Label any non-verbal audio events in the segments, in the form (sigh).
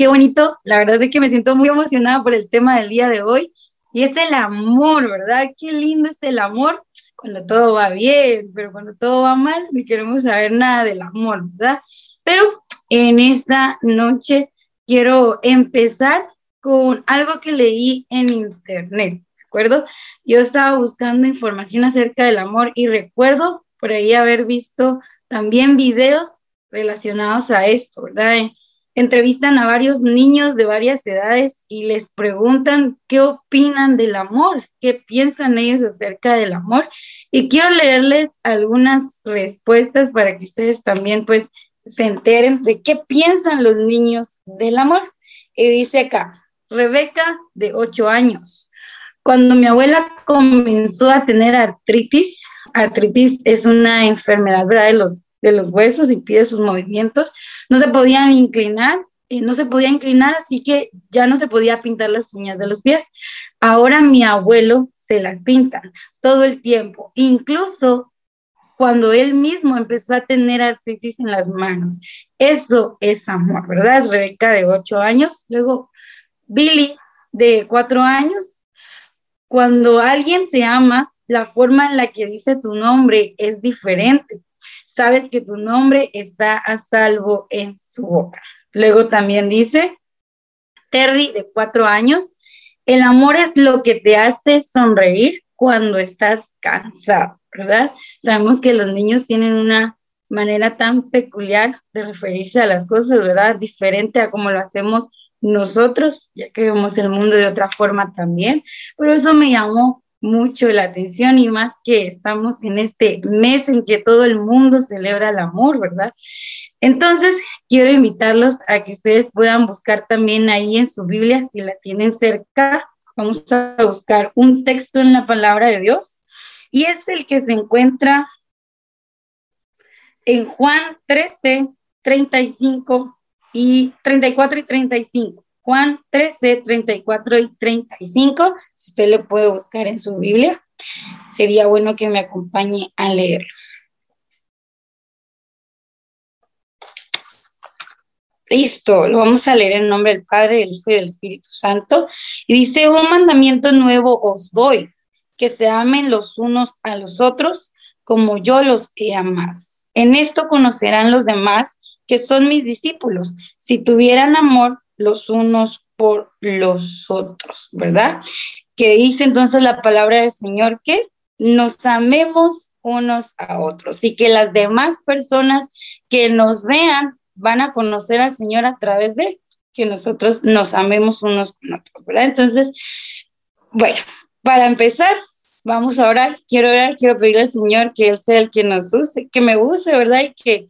Qué bonito, la verdad es que me siento muy emocionada por el tema del día de hoy, y es el amor, ¿verdad? Qué lindo es el amor cuando todo va bien, pero cuando todo va mal, no queremos saber nada del amor, ¿verdad? Pero en esta noche quiero empezar con algo que leí en internet, ¿de acuerdo? Yo estaba buscando información acerca del amor y recuerdo por ahí haber visto también videos relacionados a esto, ¿verdad? Entrevistan a varios niños de varias edades y les preguntan qué opinan del amor, qué piensan ellos acerca del amor. Y quiero leerles algunas respuestas para que ustedes también pues se enteren de qué piensan los niños del amor. Y dice acá, Rebeca, de 8 años. Cuando mi abuela comenzó a tener artritis, artritis es una enfermedad de los, de los huesos, impide sus movimientos, no se podían inclinar, y no se podía inclinar, así que ya no se podía pintar las uñas de los pies. Ahora mi abuelo se las pinta todo el tiempo, incluso cuando él mismo empezó a tener artritis en las manos. Eso es amor, ¿verdad? Rebeca de 8 años. Luego Billy, de cuatro años, cuando alguien te ama, la forma en la que dice tu nombre es diferente. Sabes que tu nombre está a salvo en su boca. Luego también dice, Terry, de cuatro años, el amor es lo que te hace sonreír cuando estás cansado, ¿verdad? Sabemos que los niños tienen una manera tan peculiar de referirse a las cosas, ¿verdad? Diferente a como lo hacemos nosotros, ya que vemos el mundo de otra forma también, pero eso me llamó mucho la atención y más que estamos en este mes en que todo el mundo celebra el amor, ¿verdad? Entonces, quiero invitarlos a que ustedes puedan buscar también ahí en su Biblia, si la tienen cerca, vamos a buscar un texto en la palabra de Dios y es el que se encuentra en Juan 13, 35 y 34 y 35. Juan 13, 34 y 35. Si usted le puede buscar en su Biblia, sería bueno que me acompañe a leerlo. Listo, lo vamos a leer en nombre del Padre, del Hijo y del Espíritu Santo. Y dice, un mandamiento nuevo os doy, que se amen los unos a los otros como yo los he amado. En esto conocerán los demás que son mis discípulos, si tuvieran amor los unos por los otros, ¿verdad? Que dice entonces la palabra del Señor que nos amemos unos a otros y que las demás personas que nos vean van a conocer al Señor a través de que nosotros nos amemos unos con otros, ¿verdad? Entonces, bueno, para empezar, vamos a orar. Quiero orar, quiero pedirle al Señor que Él sea el que nos use, que me use, ¿verdad? Y que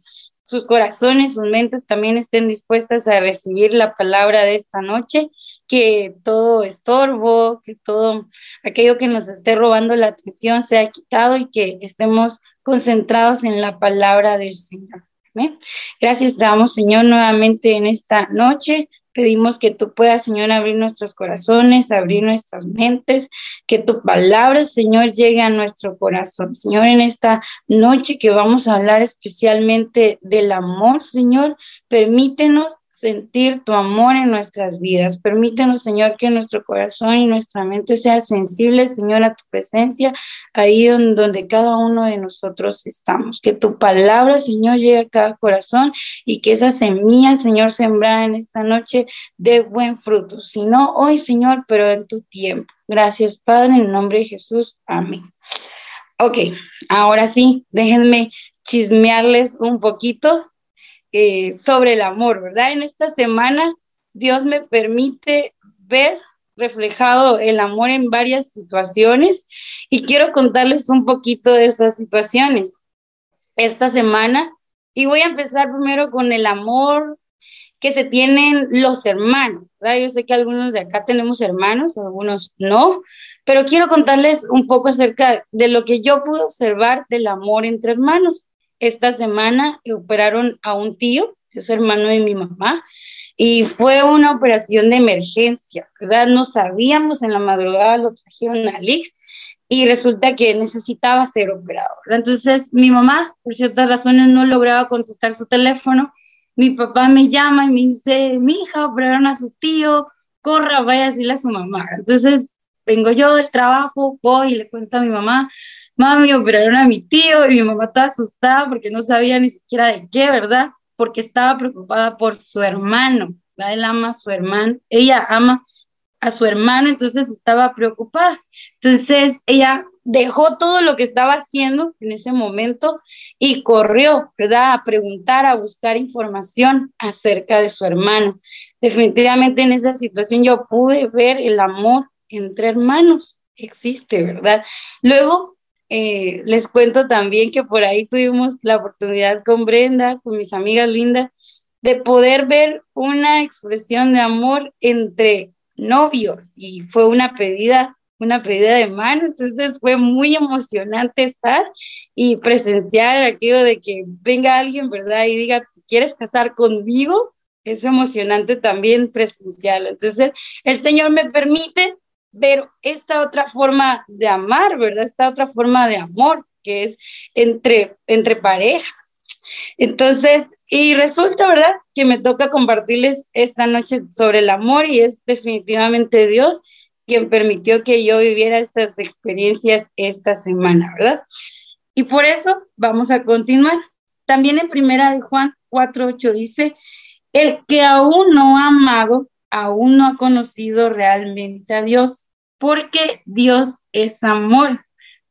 sus corazones, sus mentes también estén dispuestas a recibir la palabra de esta noche, que todo estorbo, que todo aquello que nos esté robando la atención sea quitado y que estemos concentrados en la palabra del Señor. Gracias te damos, Señor, nuevamente en esta noche. Pedimos que tú puedas, Señor, abrir nuestros corazones, abrir nuestras mentes, que tu palabra, Señor, llegue a nuestro corazón. Señor, en esta noche que vamos a hablar especialmente del amor, Señor, permítenos sentir tu amor en nuestras vidas. Permítenos, Señor, que nuestro corazón y nuestra mente sea sensible, Señor, a tu presencia, ahí donde cada uno de nosotros estamos. Que tu palabra, Señor, llegue a cada corazón y que esa semilla, Señor, sembrada en esta noche, dé buen fruto. Si no hoy, Señor, pero en tu tiempo. Gracias, Padre, en el nombre de Jesús. Amén. Ok, ahora sí, déjenme chismearles un poquito eh, sobre el amor, ¿verdad? En esta semana Dios me permite ver reflejado el amor en varias situaciones y quiero contarles un poquito de esas situaciones esta semana y voy a empezar primero con el amor que se tienen los hermanos, ¿verdad? Yo sé que algunos de acá tenemos hermanos, algunos no, pero quiero contarles un poco acerca de lo que yo pude observar del amor entre hermanos esta semana operaron a un tío, es hermano de mi mamá, y fue una operación de emergencia, ¿verdad? No sabíamos, en la madrugada lo trajeron a Lix y resulta que necesitaba ser operado. Entonces mi mamá, por ciertas razones, no lograba contestar su teléfono mi papá me llama y me dice, mi hija, operaron a su tío, corra, vaya a decirle a su mamá. Entonces vengo yo del trabajo, voy y le cuento a mi mamá, mami, operaron a mi tío y mi mamá estaba asustada porque no sabía ni siquiera de qué, ¿verdad? Porque estaba preocupada por su hermano, Él ama a su hermano, ella ama a su hermano, entonces estaba preocupada. Entonces ella dejó todo lo que estaba haciendo en ese momento y corrió, ¿verdad? A preguntar, a buscar información acerca de su hermano. Definitivamente en esa situación yo pude ver el amor entre hermanos, existe, ¿verdad? Luego eh, les cuento también que por ahí tuvimos la oportunidad con Brenda, con mis amigas lindas, de poder ver una expresión de amor entre novios y fue una pedida una pedida de mano, entonces fue muy emocionante estar y presenciar aquello de que venga alguien, ¿verdad? Y diga, ¿quieres casar conmigo? Es emocionante también presenciarlo. Entonces, el Señor me permite ver esta otra forma de amar, ¿verdad? Esta otra forma de amor que es entre, entre parejas. Entonces, y resulta, ¿verdad? Que me toca compartirles esta noche sobre el amor y es definitivamente Dios quien permitió que yo viviera estas experiencias esta semana, ¿verdad? Y por eso vamos a continuar. También en primera de Juan 4.8 dice, el que aún no ha amado, aún no ha conocido realmente a Dios, porque Dios es amor.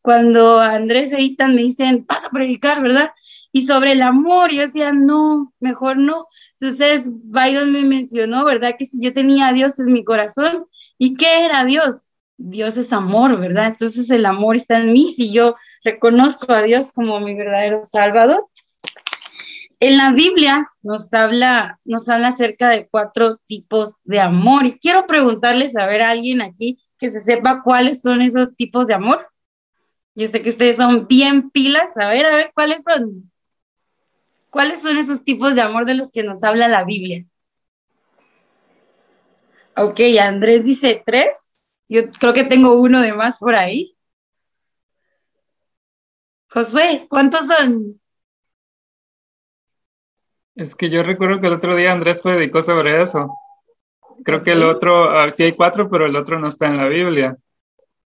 Cuando Andrés e Itan me dicen, vas a predicar, ¿verdad? Y sobre el amor, yo decía, no, mejor no. Entonces, Byron me mencionó, ¿verdad? Que si yo tenía a Dios en mi corazón, ¿Y qué era Dios? Dios es amor, ¿verdad? Entonces el amor está en mí si yo reconozco a Dios como mi verdadero Salvador. En la Biblia nos habla, nos habla acerca de cuatro tipos de amor y quiero preguntarles a ver a alguien aquí que se sepa cuáles son esos tipos de amor. Yo sé que ustedes son bien pilas, a ver, a ver cuáles son. ¿Cuáles son esos tipos de amor de los que nos habla la Biblia? Ok, Andrés dice tres. Yo creo que tengo uno de más por ahí. Josué, ¿cuántos son? Es que yo recuerdo que el otro día Andrés predicó sobre eso. Creo que el otro, a ver, sí hay cuatro, pero el otro no está en la Biblia.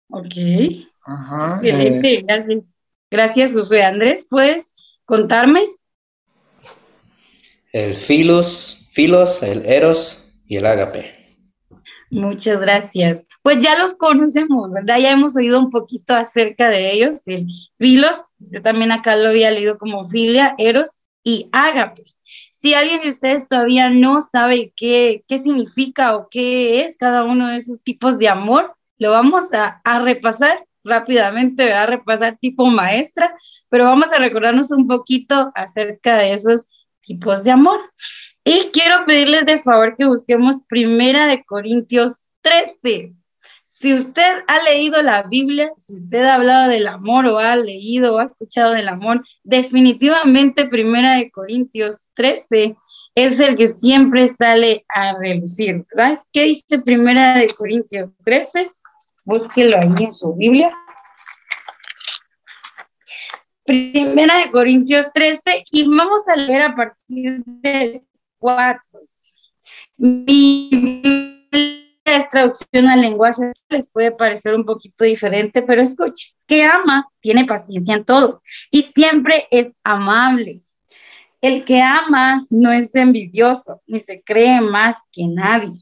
Ok. Ajá. Eh. gracias. Gracias, Josué. Andrés, ¿puedes contarme? El filos, filos, el eros y el ágape. Muchas gracias. Pues ya los conocemos, ¿verdad? Ya hemos oído un poquito acerca de ellos, el Filos, yo también acá lo había leído como Filia, Eros y Ágape. Si alguien de ustedes todavía no sabe qué, qué significa o qué es cada uno de esos tipos de amor, lo vamos a, a repasar rápidamente, a repasar tipo maestra, pero vamos a recordarnos un poquito acerca de esos tipos de amor. Y quiero pedirles de favor que busquemos Primera de Corintios 13. Si usted ha leído la Biblia, si usted ha hablado del amor o ha leído o ha escuchado del amor, definitivamente Primera de Corintios 13 es el que siempre sale a relucir, ¿verdad? ¿Qué dice Primera de Corintios 13? Búsquelo ahí en su Biblia. Primera de Corintios 13 y vamos a leer a partir de cuatro. Mi traducción al lenguaje les puede parecer un poquito diferente, pero escuche, que ama tiene paciencia en todo y siempre es amable. El que ama no es envidioso ni se cree más que nadie.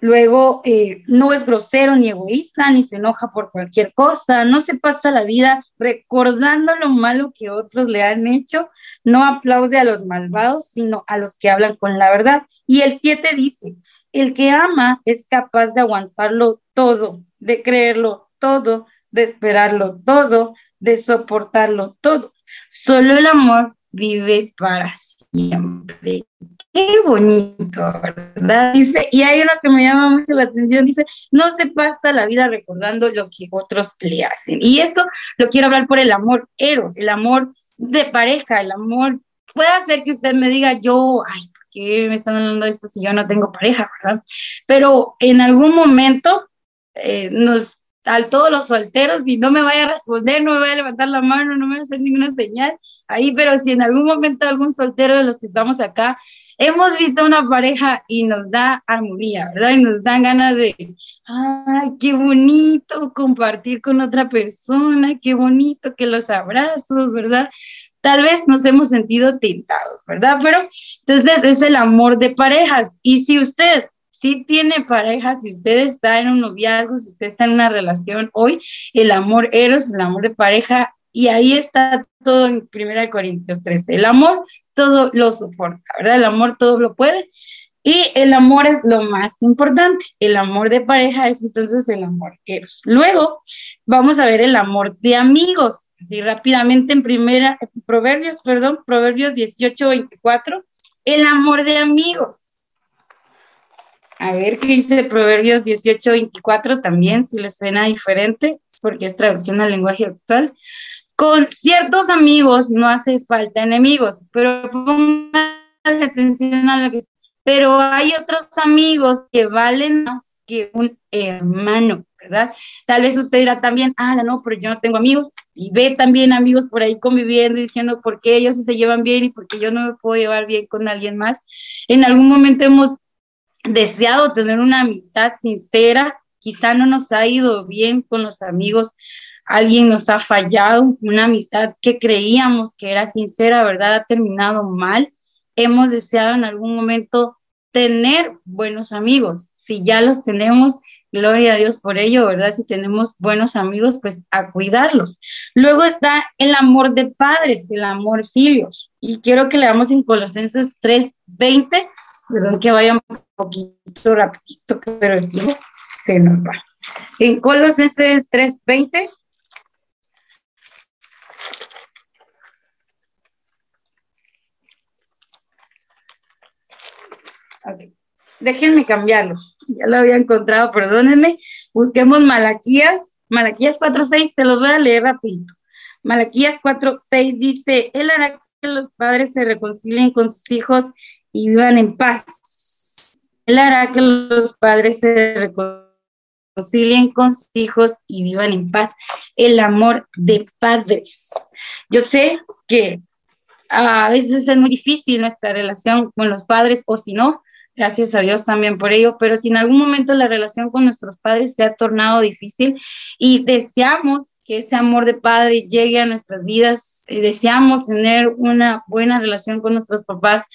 Luego, eh, no es grosero ni egoísta, ni se enoja por cualquier cosa, no se pasa la vida recordando lo malo que otros le han hecho, no aplaude a los malvados, sino a los que hablan con la verdad. Y el 7 dice, el que ama es capaz de aguantarlo todo, de creerlo todo, de esperarlo todo, de soportarlo todo. Solo el amor vive para siempre qué bonito, ¿verdad? Dice, y hay uno que me llama mucho la atención, dice, no se pasa la vida recordando lo que otros le hacen. Y esto lo quiero hablar por el amor eros, el amor de pareja, el amor, puede hacer que usted me diga, yo, ay, ¿por qué me están hablando de esto si yo no tengo pareja, verdad? Pero en algún momento eh, nos a todos los solteros y no me vaya a responder, no me vaya a levantar la mano, no me vaya a hacer ninguna señal ahí, pero si en algún momento algún soltero de los que estamos acá hemos visto una pareja y nos da armonía, ¿verdad? Y nos dan ganas de, ay, qué bonito compartir con otra persona, qué bonito que los abrazos, ¿verdad? Tal vez nos hemos sentido tentados, ¿verdad? Pero entonces es el amor de parejas. Y si usted sí tiene pareja, si usted está en un noviazgo, si usted está en una relación hoy, el amor eros, el amor de pareja, y ahí está todo en 1 Corintios 13. El amor todo lo soporta, ¿verdad? El amor todo lo puede. Y el amor es lo más importante. El amor de pareja es entonces el amor eros. Luego vamos a ver el amor de amigos. Así rápidamente en primera, Proverbios, perdón, Proverbios 18, 24. El amor de amigos. A ver qué dice Proverbios 18, 24 también, si les suena diferente, porque es traducción al lenguaje actual. Con ciertos amigos no hace falta enemigos, pero pongan atención a lo que... Pero hay otros amigos que valen más que un hermano, ¿verdad? Tal vez usted dirá también, ah, no, pero yo no tengo amigos. Y ve también amigos por ahí conviviendo y diciendo por qué ellos se llevan bien y por qué yo no me puedo llevar bien con alguien más. En algún momento hemos deseado tener una amistad sincera, quizá no nos ha ido bien con los amigos, alguien nos ha fallado, una amistad que creíamos que era sincera, ¿verdad? Ha terminado mal. Hemos deseado en algún momento tener buenos amigos. Si ya los tenemos, gloria a Dios por ello, ¿verdad? Si tenemos buenos amigos, pues a cuidarlos. Luego está el amor de padres, el amor filios. Y quiero que leamos en Colosenses 3:20 Perdón que vaya un poquito rapidito, pero el tiempo se nos va. En Colosenses 3:20. Okay. Déjenme cambiarlo. (laughs) Ya lo había encontrado, perdónenme. Busquemos Malaquías. Malaquías 4:6, se los voy a leer rapidito. Malaquías 4:6 dice, Él hará que los padres se reconcilien con sus hijos y vivan en paz. Él hará que los padres se reconcilien con sus hijos y vivan en paz. El amor de padres. Yo sé que a veces es muy difícil nuestra relación con los padres o si no, gracias a Dios también por ello, pero si en algún momento la relación con nuestros padres se ha tornado difícil y deseamos que ese amor de padre llegue a nuestras vidas, eh, deseamos tener una buena relación con nuestros papás,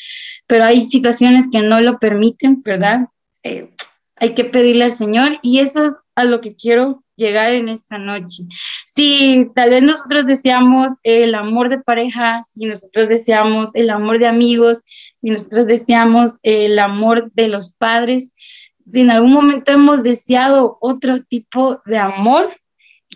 pero hay situaciones que no lo permiten, ¿verdad? Eh, hay que pedirle al Señor y eso es a lo que quiero llegar en esta noche. Si tal vez nosotros deseamos el amor de pareja, si nosotros deseamos el amor de amigos, si nosotros deseamos el amor de los padres, si en algún momento hemos deseado otro tipo de amor,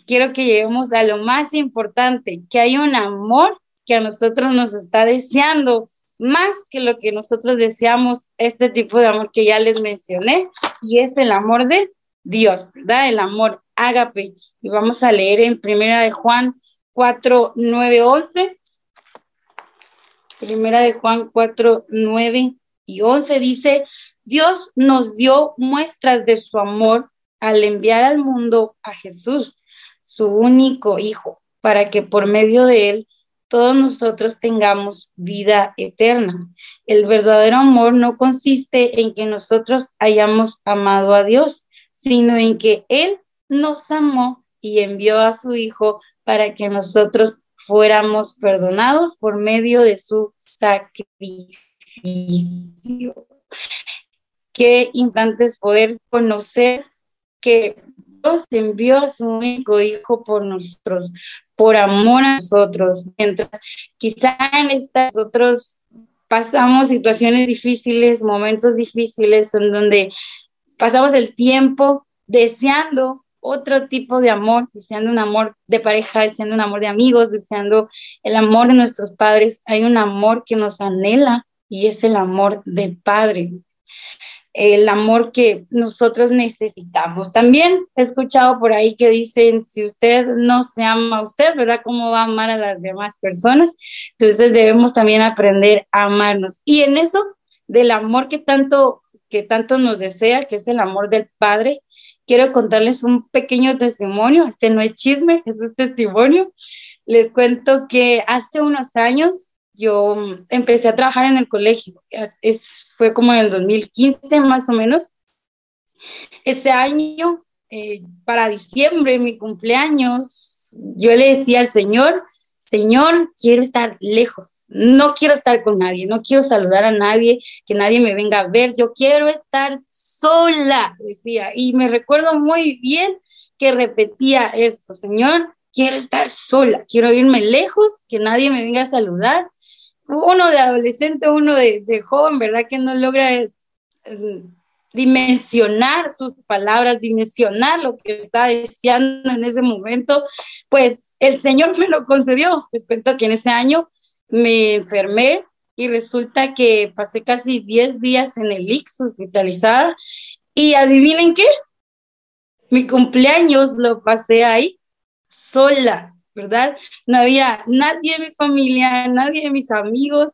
quiero que lleguemos a lo más importante, que hay un amor que a nosotros nos está deseando más que lo que nosotros deseamos, este tipo de amor que ya les mencioné, y es el amor de Dios, ¿verdad? El amor ágape. Y vamos a leer en primera de Juan 4, 9, 11. Primera de Juan 4, 9 y 11 dice, Dios nos dio muestras de su amor al enviar al mundo a Jesús, su único Hijo, para que por medio de él todos nosotros tengamos vida eterna. El verdadero amor no consiste en que nosotros hayamos amado a Dios, sino en que Él nos amó y envió a su Hijo para que nosotros fuéramos perdonados por medio de su sacrificio. Qué importante poder conocer que Dios envió a su único Hijo por nosotros, por amor a nosotros, mientras quizá en estas nosotros pasamos situaciones difíciles, momentos difíciles en donde pasamos el tiempo deseando otro tipo de amor, deseando un amor de pareja, deseando un amor de amigos, deseando el amor de nuestros padres. Hay un amor que nos anhela y es el amor de padre el amor que nosotros necesitamos. También he escuchado por ahí que dicen, si usted no se ama a usted, ¿verdad? ¿Cómo va a amar a las demás personas? Entonces debemos también aprender a amarnos. Y en eso, del amor que tanto, que tanto nos desea, que es el amor del Padre, quiero contarles un pequeño testimonio. Este no es chisme, es un testimonio. Les cuento que hace unos años yo empecé a trabajar en el colegio. Es, fue como en el 2015 más o menos. Ese año, eh, para diciembre, mi cumpleaños, yo le decía al Señor, Señor, quiero estar lejos, no quiero estar con nadie, no quiero saludar a nadie, que nadie me venga a ver, yo quiero estar sola, decía. Y me recuerdo muy bien que repetía esto, Señor, quiero estar sola, quiero irme lejos, que nadie me venga a saludar. Uno de adolescente, uno de, joven, ¿verdad? Que no logra eh, dimensionar sus palabras, dimensionar lo que está deseando en ese momento, pues el Señor me lo concedió. Les cuento que en ese año me enfermé y resulta que pasé casi 10 días en el IX hospitalizada y adivinen qué, mi cumpleaños lo pasé ahí sola, ¿verdad? No había nadie de mi familia, nadie de mis amigos,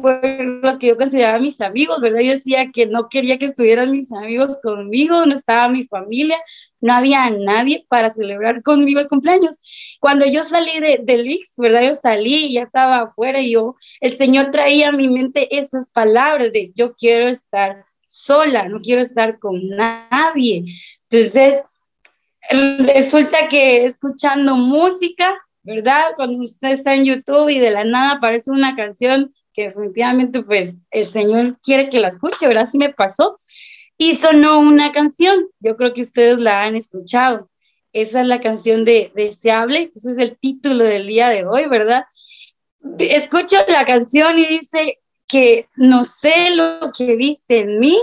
fueron los que yo consideraba mis amigos, ¿verdad? Yo decía que no quería que estuvieran mis amigos conmigo, no estaba mi familia, no había nadie para celebrar conmigo el cumpleaños. Cuando yo salí de, del Ix, ¿verdad? Yo salí, ya estaba afuera y yo, el Señor traía a mi mente esas palabras de yo quiero estar sola, no quiero estar con nadie. Entonces, resulta que escuchando música, ¿verdad? Cuando usted está en YouTube y de la nada aparece una canción que definitivamente pues el Señor quiere que la escuche, ¿verdad? Así me pasó. Y sonó una canción, yo creo que ustedes la han escuchado. Esa es la canción de Deseable, ese es el título del día de hoy, ¿verdad? Escucho la canción y dice que no sé lo que viste en mí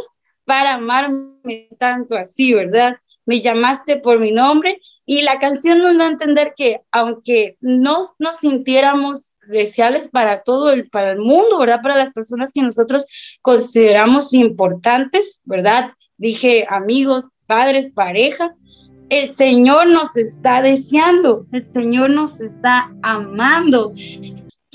para amarme tanto así, ¿verdad? Me llamaste por mi nombre y la canción nos da a entender que aunque no nos sintiéramos deseables para todo el, para el mundo, ¿verdad? Para las personas que nosotros consideramos importantes, ¿verdad? Dije amigos, padres, pareja. El Señor nos está deseando, el Señor nos está amando.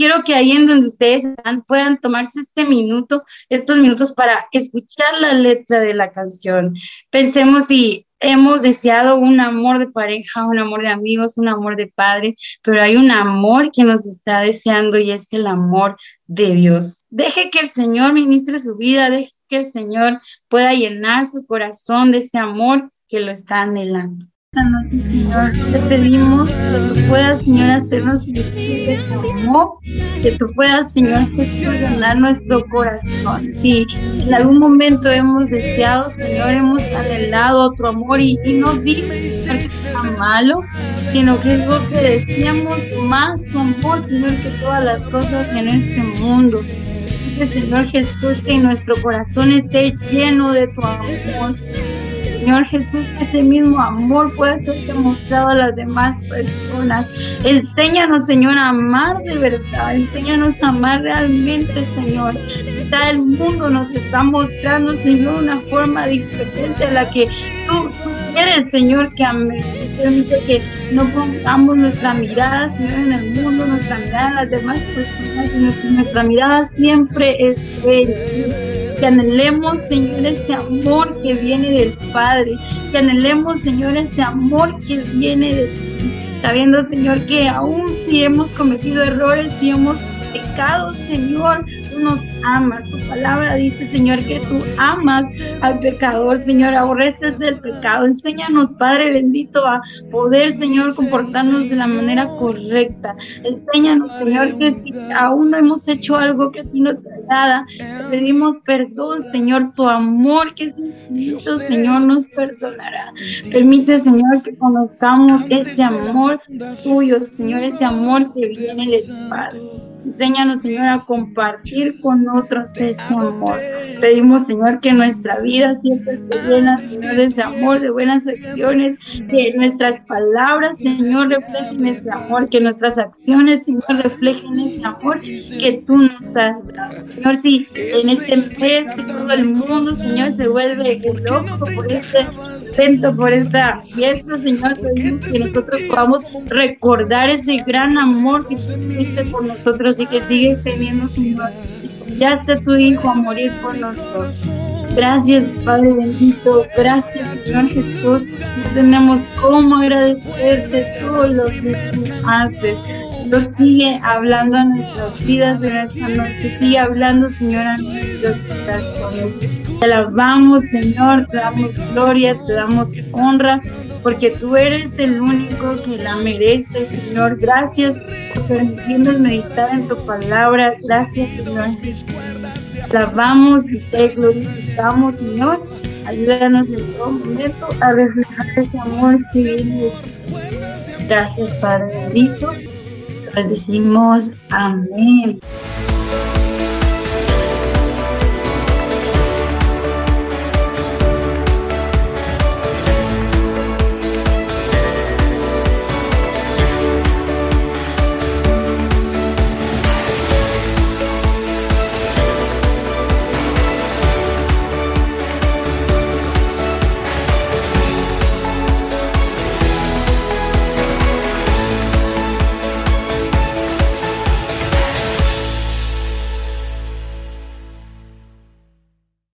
Quiero que ahí en donde ustedes están puedan tomarse este minuto, estos minutos para escuchar la letra de la canción. Pensemos si hemos deseado un amor de pareja, un amor de amigos, un amor de padre, pero hay un amor que nos está deseando y es el amor de Dios. Deje que el Señor ministre su vida, deje que el Señor pueda llenar su corazón de ese amor que lo está anhelando. Señor, te pedimos que tú puedas, Señor, hacernos de amor, que tú puedas, Señor, llenar nuestro corazón. Si en algún momento hemos deseado, Señor, hemos anhelado otro amor y, no dices, que está malo, sino que es lo que decíamos más tu amor, Señor, que todas las cosas en este mundo. Señor Jesús, que nuestro corazón esté lleno de tu amor Señor Jesús, ese mismo amor pueda ser demostrado a las demás personas. Enséñanos, Señor, a amar de verdad. Enséñanos a amar realmente, Señor. Ya el mundo nos está mostrando, Señor, una forma diferente a la que tú, quieres, Señor, que amemos. Permite que no pongamos nuestra mirada, Señor, en el mundo, nuestra mirada en las demás personas, nuestra, nuestra mirada siempre es Él que anhelemos, Señor, ese amor que viene del Padre, que anhelemos, Señor, ese amor que viene de ti, sabiendo, Señor, que aún si hemos cometido errores, si hemos pecado, Señor, tú nos amas. Tu palabra dice, Señor, que tú amas al pecador, Señor, aborreces el pecado. Enséñanos, Padre bendito, a poder, Señor, comportarnos de la manera correcta. Enséñanos, Señor, que si aún no hemos hecho algo que a ti no te agrada, te pedimos perdón, Señor, tu amor que es infinito, Señor, nos perdonará. Permite, Señor, que conozcamos ese amor tuyo, Señor, ese amor que viene de tu Padre. Enséñanos, Señor, a compartir con otros ese amor. Pedimos, Señor, que nuestra vida siempre esté llena, Señor, de ese amor, de buenas acciones, que nuestras palabras, Señor, reflejen ese amor, que nuestras acciones, Señor, reflejen ese amor que tú nos has dado. Señor, si en este mes que todo el mundo, Señor, se vuelve loco por este evento, por esta fiesta, Señor, pedimos que nosotros podamos recordar ese gran amor que tú tuviste por nosotros y que sigues teniendo, Señor. Ya está tu Hijo a morir por nosotros. Gracias, Padre bendito. Gracias, Señor Jesús. No tenemos cómo agradecerte todo lo que tú haces. Dios sigue hablando a nuestras vidas de esta noche. Sigue hablando, Señor, a nuestros corazones. Te alabamos, Señor. Te damos gloria, te damos honra porque tú eres el único que la merece, Señor. Gracias por permitirnos meditar en tu palabra. Gracias, Señor. Alabamos y te glorificamos, Señor. Ayúdanos en todo momento a reflejar ese amor que viene Gracias, Padre bendito. Les decimos amén.